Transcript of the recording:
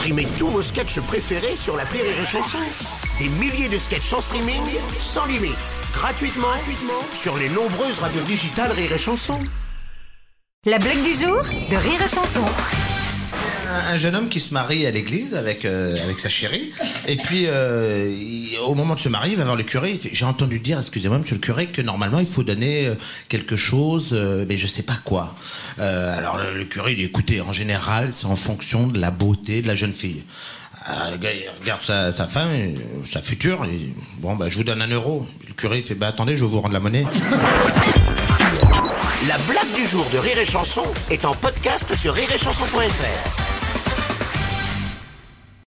Streamez tous vos sketchs préférés sur la Rire et Chanson. Des milliers de sketchs en streaming, sans limite, gratuitement, gratuitement sur les nombreuses radios digitales Rire et Chanson. La blague du jour de Rire et Chanson. un, un jeune homme qui se marie à l'église avec, euh, avec sa chérie. Et puis, euh, il- au moment de se marier, il va voir le curé. J'ai entendu dire, excusez-moi, monsieur le curé, que normalement, il faut donner euh, quelque chose, euh, mais je sais pas quoi. Euh, alors, le, curé dit écoutez, en général, c'est en fonction de la beauté de la jeune fille. Le gars, il regarde sa, sa femme, sa future, et bon, bah, je vous donne un euro. Le curé, fait bah, attendez, je vais vous rendre la monnaie. La blague du jour de Rire et Chanson est en podcast sur rireetchanson.fr.